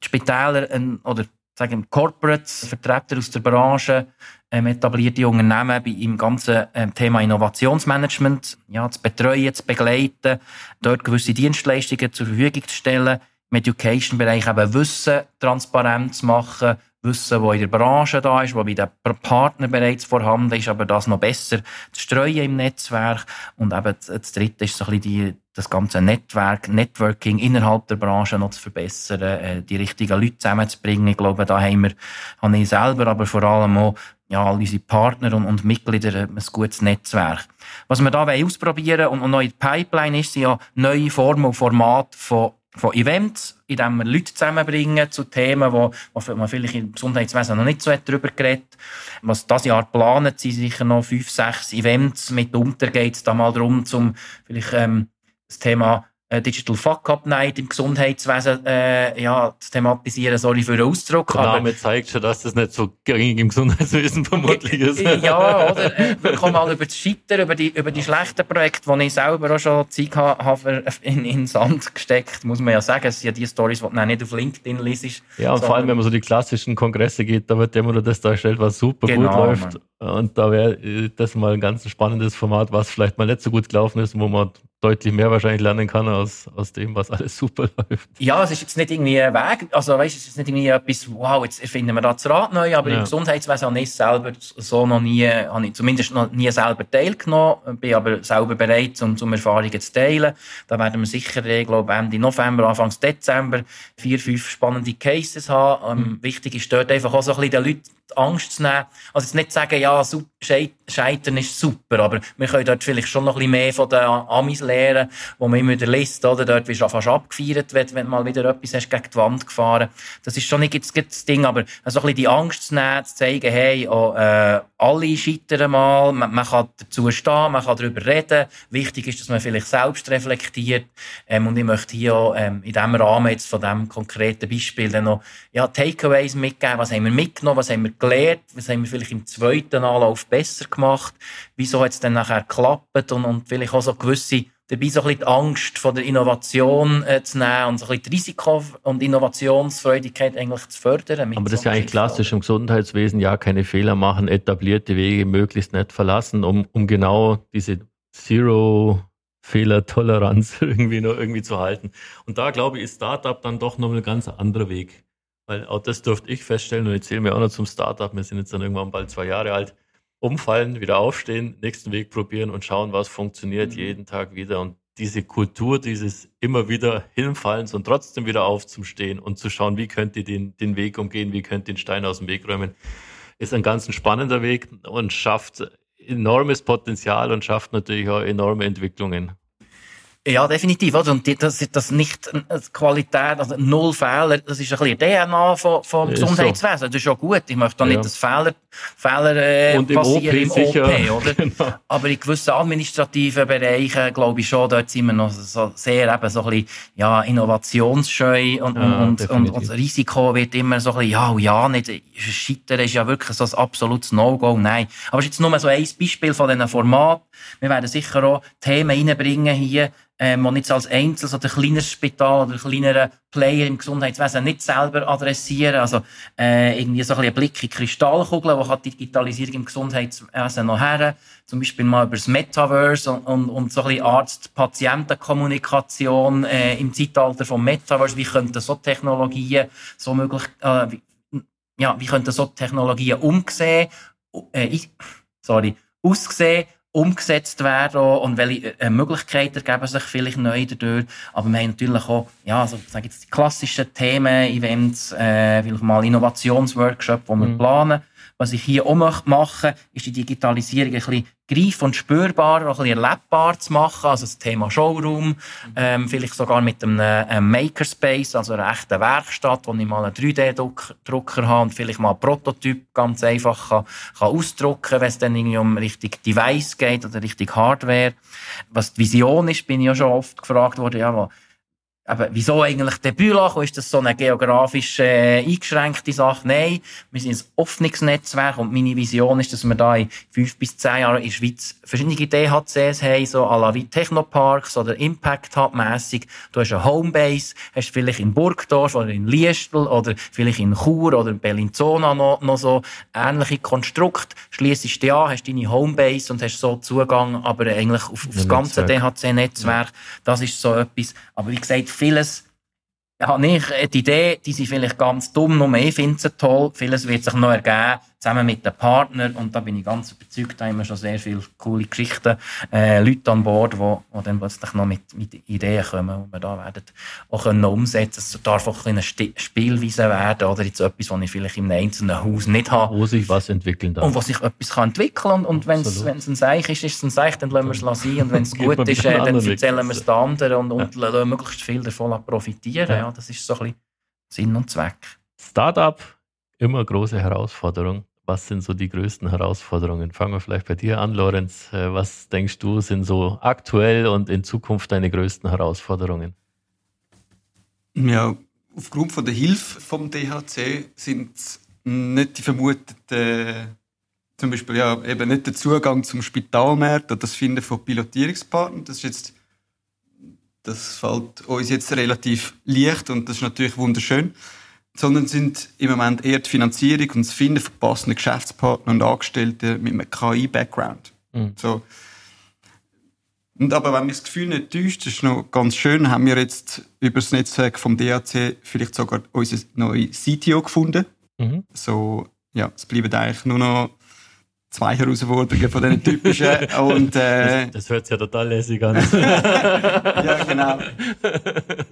Spitäler äh, oder sagen Corporates, Vertreter aus der Branche, ähm, etablierte Unternehmen bei, im ganzen ähm, Thema Innovationsmanagement ja, zu betreuen, zu begleiten, dort gewisse Dienstleistungen zur Verfügung zu stellen, im Education-Bereich eben Wissen transparent zu machen, Wissen, wo in der Branche da ist, wo bei den Partnern bereits vorhanden ist, aber das noch besser zu streuen im Netzwerk. Und eben das Dritte ist so ein bisschen die, das ganze Netzwerk, Networking innerhalb der Branche noch zu verbessern, äh, die richtigen Leute zusammenzubringen. Ich glaube, da haben wir, habe ich selber, aber vor allem auch ja, all unsere Partner und, und Mitglieder ein gutes Netzwerk. Was wir da ausprobieren und, und noch in der Pipeline ist, sind ja neue Formen und Formate von von Events, in denen wir Leute zusammenbringen zu Themen, wo, wo man vielleicht im Gesundheitswesen noch nicht so darüber geredet Was das Jahr planen, sind sicher noch fünf, sechs Events. Mitunter geht es da mal darum, zum vielleicht ähm, das Thema Digital Fuck-Up Night im Gesundheitswesen äh, ja, zu thematisieren. Sorry für den Ausdruck. Der Name aber, zeigt schon, dass das nicht so gängig im Gesundheitswesen vermutlich ist. ja, oder? Äh, wir kommen mal über das Scheitern, über die, über die schlechten Projekte, die ich selber auch schon Zeit habe, in, in den Sand gesteckt, muss man ja sagen. Es sind ja die Stories, die du nicht auf LinkedIn liest. Ja, und vor allem, wenn man so die klassischen Kongresse geht, da wird immer nur das dargestellt, was super genau, gut läuft. Mann. Und da wäre äh, das mal ein ganz spannendes Format, was vielleicht mal nicht so gut gelaufen ist, wo man deutlich mehr wahrscheinlich lernen kann aus, aus dem, was alles super läuft. Ja, es ist jetzt nicht irgendwie ein Weg, also weißt, es ist nicht irgendwie etwas, wow, jetzt erfinden wir da das Rad neu, aber ja. im Gesundheitswesen habe ich selber so noch nie, habe ich zumindest noch nie selber teilgenommen, bin aber selber bereit, um, um Erfahrungen zu teilen. Da werden wir sicher, ich glaube, Ende November, Anfang Dezember vier, fünf spannende Cases haben. Mhm. wichtig ist dort einfach auch so ein bisschen den Leuten die Angst zu nehmen. Also jetzt nicht sagen, ja, Scheitern ist super, aber wir können dort vielleicht schon noch ein bisschen mehr von den Amis lernen, wo man immer wieder liest, oder? Dort wirst du fast abgefeiert, wenn, wenn du mal wieder etwas hast gegen die Wand gefahren. Das ist schon nicht das Ding, aber also ein bisschen die Angst zu nehmen, zu zeigen, hey, oh, äh, alle scheitern mal, man, man, kann dazu stehen, man kann darüber reden. Wichtig ist, dass man vielleicht selbst reflektiert. Ähm, und ich möchte hier auch, ähm, in diesem Rahmen jetzt von diesem konkreten Beispiel dann noch, ja, Takeaways mitgeben. Was haben wir mitgenommen? Was haben wir gelernt? Was haben wir vielleicht im zweiten Anlauf besser gemacht? Wieso hat es dann nachher geklappt? Und, und vielleicht auch so gewisse dabei so ein bisschen die Angst von der Innovation äh, zu nehmen und so ein bisschen die Risiko- und Innovationsfreudigkeit eigentlich zu fördern. Aber das ist ja eigentlich klassisch im Gesundheitswesen, ja, keine Fehler machen, etablierte Wege möglichst nicht verlassen, um, um genau diese Zero Fehlertoleranz irgendwie noch irgendwie zu halten. Und da glaube ich, ist Startup dann doch noch ein ganz anderer Weg. Weil auch das durfte ich feststellen und ich zähle mir auch noch zum Startup. Wir sind jetzt dann irgendwann bald zwei Jahre alt umfallen, wieder aufstehen, nächsten Weg probieren und schauen, was funktioniert mhm. jeden Tag wieder. Und diese Kultur dieses immer wieder Hinfallens und trotzdem wieder aufzustehen und zu schauen, wie könnt ihr den, den Weg umgehen, wie könnt ihr den Stein aus dem Weg räumen, ist ein ganz spannender Weg und schafft enormes Potenzial und schafft natürlich auch enorme Entwicklungen. Ja, definitiv. Also, und das, das nicht Qualität, also null Fehler, das ist ein bisschen DNA vom, vom Gesundheitswesen. So. Das ist schon gut. Ich möchte da nicht, ja. dass Fehler, Fehler äh, und passieren im OP, im OP oder? Genau. Aber in gewissen administrativen Bereichen, glaube ich schon, dort sind wir noch so sehr eben so ein bisschen, ja, innovationsscheu und, ja, und, und, und, das Risiko wird immer so ein bisschen, ja, ja, nicht, Scheitern ist ja wirklich so ein absolutes No-Go. Nein. Aber es ist jetzt nur so ein Beispiel von diesen Formaten. Wir werden sicher auch Themen reinbringen hier, ähm, und jetzt als Einzel, oder kleineres Spital oder kleinere Player im Gesundheitswesen nicht selber adressieren. Also, äh, irgendwie so ein, bisschen Blick in die Kristallkugel, wo kann die Digitalisierung im Gesundheitswesen noch her? Zum Beispiel mal über das Metaverse und, und, und so ein bisschen Arzt-Patienten-Kommunikation, äh, im Zeitalter vom Metaverse. Wie könnten so Technologien so möglich, äh, wie, ja, wie könnten so Technologien umgesehen, äh, sorry, aussehen, umgesetzt werden und welche äh, Möglichkeiten ergeben sich vielleicht neu dadurch. Aber wir haben natürlich auch, ja, also, sage jetzt die klassischen Themen, Events, äh, vielleicht mal Innovationsworkshop, die wir mhm. planen. Was ich hier auch machen ist die Digitalisierung ein bisschen greif- und spürbar, ein bisschen erlebbar zu machen. Also das Thema Showroom, ähm, vielleicht sogar mit einem, einem Makerspace, also einer echten Werkstatt, wo ich mal einen 3D-Drucker habe und vielleicht mal einen Prototyp ganz einfach kann, kann ausdrucken, wenn es dann irgendwie um richtig Device geht oder richtig Hardware. Was die Vision ist, bin ich ja schon oft gefragt worden, ja, aber wieso eigentlich der Bülach? Ist das so eine geografisch äh, eingeschränkte Sache? Nein, wir sind ein offenes Netzwerk und meine Vision ist, dass wir da in fünf bis zehn Jahren in der Schweiz verschiedene DHCs haben, so à la wie Technoparks oder Impact Hub mässig. Du hast eine Homebase, hast vielleicht in Burgdorf oder in Liestel oder vielleicht in Chur oder in Bellinzona noch, noch so ähnliche Konstrukte. Schliessest du an, hast deine Homebase und hast so Zugang, aber eigentlich auf, auf das ganze DHC-Netzwerk. Das ist so etwas. Aber wie gesagt, vieles habe ich die Idee, die sind vielleicht ganz dumm, nur ich finde sie toll. Vieles wird sich noch ergeben zusammen mit den Partnern. Und da bin ich ganz überzeugt, da haben wir schon sehr viele coole Geschichten, äh, Leute an Bord, die, die dann plötzlich noch mit, mit Ideen kommen, die wir da werden auch können umsetzen können. Es darf auch eine Spielweise werden oder jetzt etwas, was ich vielleicht einem einzelnen Haus nicht habe. Wo sich was entwickeln darf. Und wo sich etwas kann entwickeln kann. Und, und wenn es ein Seich ist, ist es ein Seich, dann lassen wir es sein. Und wenn es gut ist, äh, dann erzählen wir es den anderen und, und ja. lassen möglichst viel davon profitieren. Ja. ja. das ist so ein bisschen Sinn und Zweck. Startup, immer eine große Herausforderung was sind so die größten Herausforderungen? Fangen wir vielleicht bei dir an, Lorenz. Äh, was denkst du, sind so aktuell und in Zukunft deine größten Herausforderungen? Ja, aufgrund von der Hilfe vom DHC sind nicht die vermuteten, zum Beispiel ja, eben nicht der Zugang zum Spitalmarkt oder das Finden von Pilotierungspartnern. Das ist jetzt, das fällt uns jetzt relativ leicht und das ist natürlich wunderschön sondern sind im Moment eher die Finanzierung und das Finden von passenden Geschäftspartnern und Angestellten mit einem KI-Background. Mhm. So. Und aber wenn mir das Gefühl nicht täuscht, das ist noch ganz schön, haben wir jetzt über das Netzwerk vom DAC vielleicht sogar unser neue CTO gefunden. Mhm. So, ja, es bleiben eigentlich nur noch zwei Herausforderungen von diesen typischen. Und, äh, das, das hört sich ja total lässig an. ja, genau.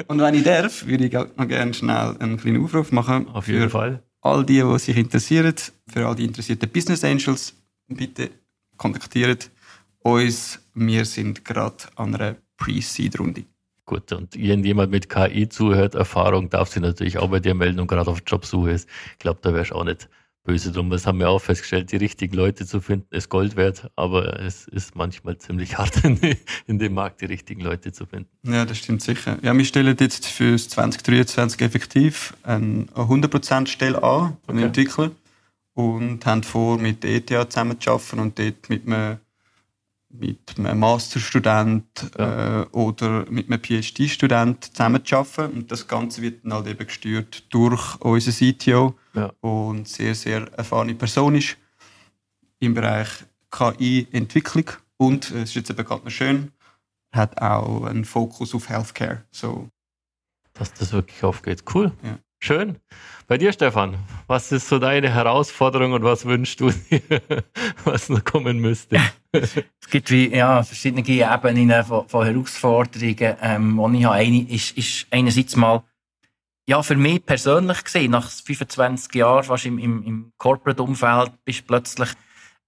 Und wenn ich darf, würde ich noch gerne schnell einen kleinen Aufruf machen. Auf jeden Fall. All die, die sich interessieren, für all die interessierten Business Angels, bitte kontaktiert uns. Wir sind gerade an einer Pre-Seed-Runde. Gut, und jemand mit KI zuhört, Erfahrung, darf sich natürlich auch bei dir melden und gerade auf Jobsuche ist. Ich glaube, da wärst du auch nicht böse drum. Das haben wir auch festgestellt, die richtigen Leute zu finden, ist Gold wert, aber es ist manchmal ziemlich hart in, in dem Markt, die richtigen Leute zu finden. Ja, das stimmt sicher. Ja, wir stellen jetzt für 2023 effektiv eine 100% Stelle an, einen okay. Entwickler, und haben vor, mit der ETH zusammen zu arbeiten und dort mit einem mit einem Masterstudent ja. äh, oder mit einem PhD-Student zusammenzuarbeiten. Und das Ganze wird dann halt eben gesteuert durch unseren CTO ja. und sehr, sehr erfahrene Person ist im Bereich KI-Entwicklung. Und es ist jetzt eben gerade noch schön, hat auch einen Fokus auf Healthcare. So. Dass das wirklich aufgeht. Cool. Ja. Schön. Bei dir, Stefan, was ist so deine Herausforderung und was wünschst du dir, was noch kommen müsste? es gibt wie, ja, verschiedene Ebenen von, von Herausforderungen, ähm, die ich habe. Eine ist, ist einerseits mal, ja, für mich persönlich gesehen, nach 25 Jahren fast im, im, im Corporate-Umfeld, bist plötzlich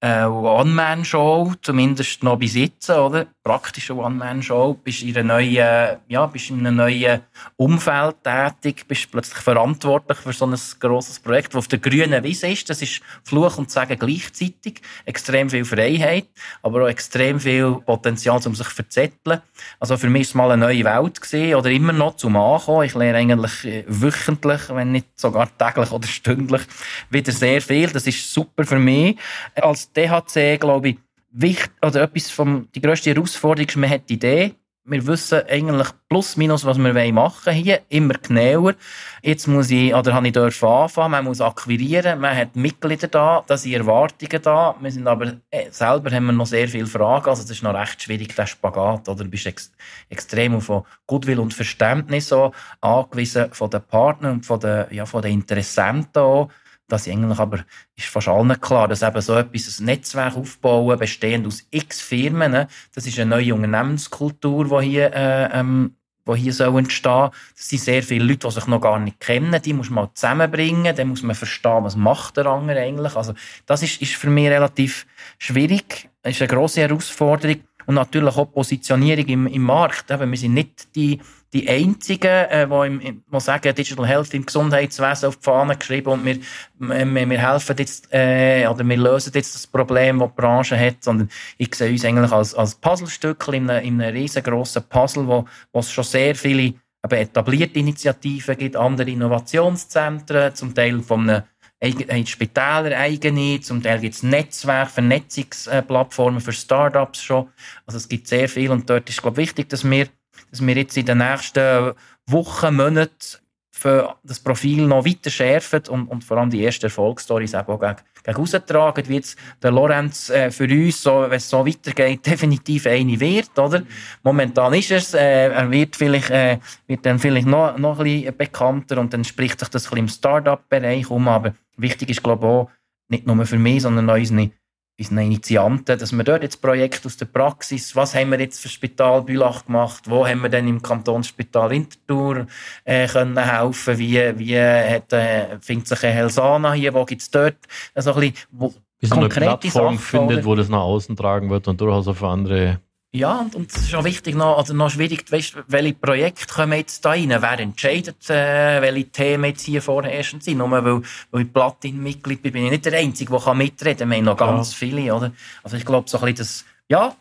eine One-Man-Show, zumindest noch bis jetzt, oder? Praktische One-Man-Show. Bist in einer neuen, ja, bist in einem neuen Umfeld tätig, bist plötzlich verantwortlich für so ein grosses Projekt, das auf der grünen Wiese ist. Das ist Fluch und Sagen gleichzeitig. Extrem viel Freiheit, aber auch extrem viel Potenzial, um sich zu verzetteln. Also für mich ist es mal eine neue Welt gesehen oder immer noch zum Ankommen. Ich lerne eigentlich äh, wöchentlich, wenn nicht sogar täglich oder stündlich, wieder sehr viel. Das ist super für mich. Als DHC, glaube ich, wichtig, oder etwas vom, die grösste Herausforderung ist, man hat die Idee. Wir wissen eigentlich plus minus, was wir machen hier, immer genauer. Jetzt muss ich, oder habe ich dürfen anfangen, man muss akquirieren, man hat Mitglieder da, da sind Erwartungen da, wir sind aber, äh, selber haben wir noch sehr viele Fragen, also das ist noch recht schwierig, der Spagat, oder du bist ex extrem auf Goodwill und Verständnis auch angewiesen von den Partnern und von den, ja, von den Interessenten auch dass ich eigentlich aber, ist fast allen klar, dass eben so etwas, ein Netzwerk aufbauen, bestehend aus x Firmen, ne, das ist eine neue Unternehmenskultur, die hier, äh, ähm, die hier soll entstehen. Das sind sehr viele Leute, die sich noch gar nicht kennen. Die muss man zusammenbringen. Dann muss man verstehen, was macht der andere eigentlich. Also, das ist, ist für mich relativ schwierig. Das ist eine grosse Herausforderung. Und natürlich auch Positionierung im, im Markt. Eben, wir sind nicht die, die einzigen, äh, die, im, die sagen, Digital Health im Gesundheitswesen auf die Fahne geschrieben und wir, wir, wir helfen jetzt, äh, oder wir lösen jetzt das Problem, das die Branche hat, sondern ich sehe uns eigentlich als, als Puzzlestück in einem, in einem riesengroßen Puzzle, wo, wo es schon sehr viele aber etablierte Initiativen gibt, andere Innovationszentren, zum Teil von einem haben Spitäler eigene, zum Teil gibt es Netzwerke, Vernetzungsplattformen für Startups schon. Also es gibt sehr viel und dort ist glaube ich, wichtig, dass wir dass wir jetzt in den nächsten Wochen, Monaten für das Profil noch weiter schärfen und, und vor allem die ersten Erfolgsstories auch gegen, gegen wie jetzt der Lorenz äh, für uns, so, wenn es so weitergeht, definitiv eine wird, oder? Momentan ist es, äh, er wird vielleicht, äh, wird dann vielleicht noch, noch ein bisschen bekannter und dann spricht sich das ein bisschen im Start-up-Bereich um, aber wichtig ist, glaube ich, auch, nicht nur für mich, sondern auch unsere unseren Initianten, dass wir dort jetzt Projekte aus der Praxis, was haben wir jetzt für Spital Bülach gemacht, wo haben wir denn im Kantonsspital Winterthur äh, können helfen, wie, wie hat, äh, findet sich ein Helsana hier, wo gibt es dort also ein bisschen, wo Wie so eine Plattform Sachen, findet, oder? wo das nach außen tragen wird und durchaus auf andere Ja, und, und es ist auch wichtig, noch, also noch schwierig, weißt, welche Projekte kommen jetzt da rein? Wer entscheidet, äh, welche Themen jetzt hier erst sind? Nur weil, weil ich Platin-Mitglied bin, bin ich nicht der Einzige, der mitreden kann. Wir haben noch ganz ja. viele, oder? Also ich glaube, so ein bisschen das, ja,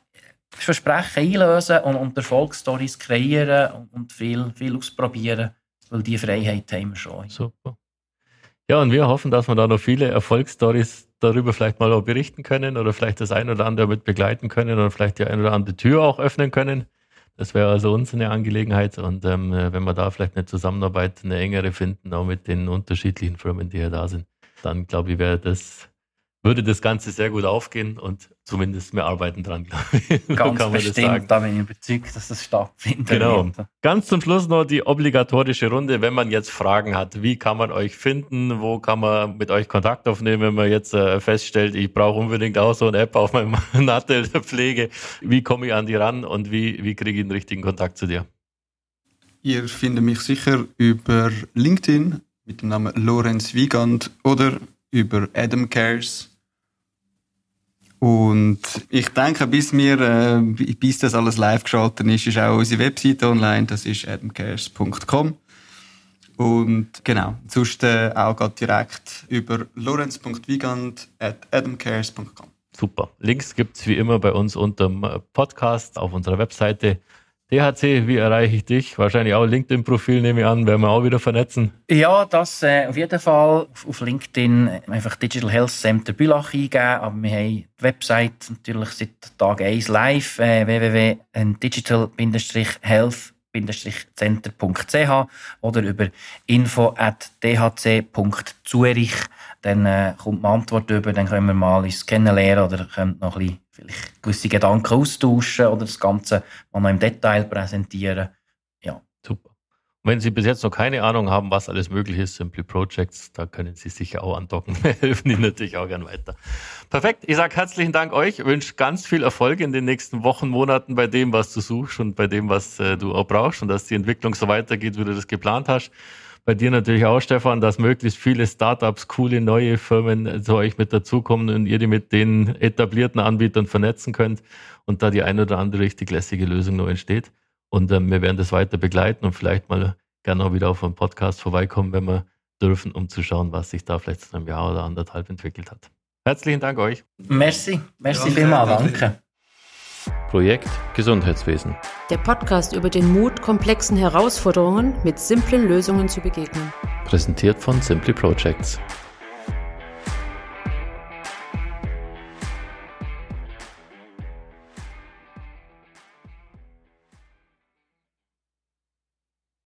Versprechen einlösen und, und Erfolgsstories kreieren und, und, viel, viel ausprobieren, weil die Freiheit haben wir schon. Super. Ja, und wir hoffen, dass wir da noch viele Erfolgsstories darüber vielleicht mal auch berichten können oder vielleicht das ein oder andere mit begleiten können oder vielleicht die ein oder andere Tür auch öffnen können. Das wäre also uns eine Angelegenheit. Und ähm, wenn wir da vielleicht eine Zusammenarbeit, eine engere finden, auch mit den unterschiedlichen Firmen, die hier da sind, dann glaube ich, wäre das würde das Ganze sehr gut aufgehen und zumindest wir arbeiten dran, glaube ich. Ganz kann bestimmt, da bin ich überzeugt, dass das stattfindet. Genau. Ganz zum Schluss noch die obligatorische Runde, wenn man jetzt Fragen hat, wie kann man euch finden, wo kann man mit euch Kontakt aufnehmen, wenn man jetzt äh, feststellt, ich brauche unbedingt auch so eine App auf meinem Nattel der Pflege, wie komme ich an die ran und wie, wie kriege ich den richtigen Kontakt zu dir? Ihr findet mich sicher über LinkedIn mit dem Namen Lorenz Wiegand oder über Adam Cares und ich denke, bis wir, äh, bis das alles live geschaltet ist, ist auch unsere Webseite online. Das ist adamcares.com. Und genau, sonst äh, auch direkt über lorenz.wiegand.adamcares.com. Super. Links gibt's wie immer bei uns unter dem Podcast auf unserer Webseite DHC, wie erreiche ich dich? Wahrscheinlich auch LinkedIn-Profil nehme ich an, werden wir auch wieder vernetzen. Ja, das äh, auf jeden Fall. Auf, LinkedIn einfach Digital Health Center Bülach eingeben, aber wir haben die Website natürlich seit Tag 1 live, äh, www.digital-health-center.ch oder über info at dhc.zurich. Dann äh, kommt die Antwort über, dann können wir mal uns kennenlernen oder können noch ein bisschen vielleicht gewisse Gedanken austauschen oder das Ganze mal noch im Detail präsentieren. Ja. Super. Und wenn Sie bis jetzt noch keine Ahnung haben, was alles möglich ist, Simply Projects, da können Sie sicher auch andocken. Wir helfen Ihnen natürlich auch gern weiter. Perfekt. Ich sage herzlichen Dank euch. Ich wünsche ganz viel Erfolg in den nächsten Wochen, Monaten bei dem, was du suchst und bei dem, was äh, du auch brauchst und dass die Entwicklung so weitergeht, wie du das geplant hast bei dir natürlich auch, Stefan, dass möglichst viele Startups, coole neue Firmen zu euch mit dazukommen und ihr die mit den etablierten Anbietern vernetzen könnt und da die eine oder andere richtig lässige Lösung noch entsteht. Und ähm, wir werden das weiter begleiten und vielleicht mal gerne auch wieder auf einen Podcast vorbeikommen, wenn wir dürfen, um zu schauen, was sich da vielleicht in einem Jahr oder anderthalb entwickelt hat. Herzlichen Dank euch. Merci, merci ja, vielmals, danke. Projekt Gesundheitswesen. Der Podcast über den Mut, komplexen Herausforderungen mit simplen Lösungen zu begegnen. Präsentiert von Simply Projects.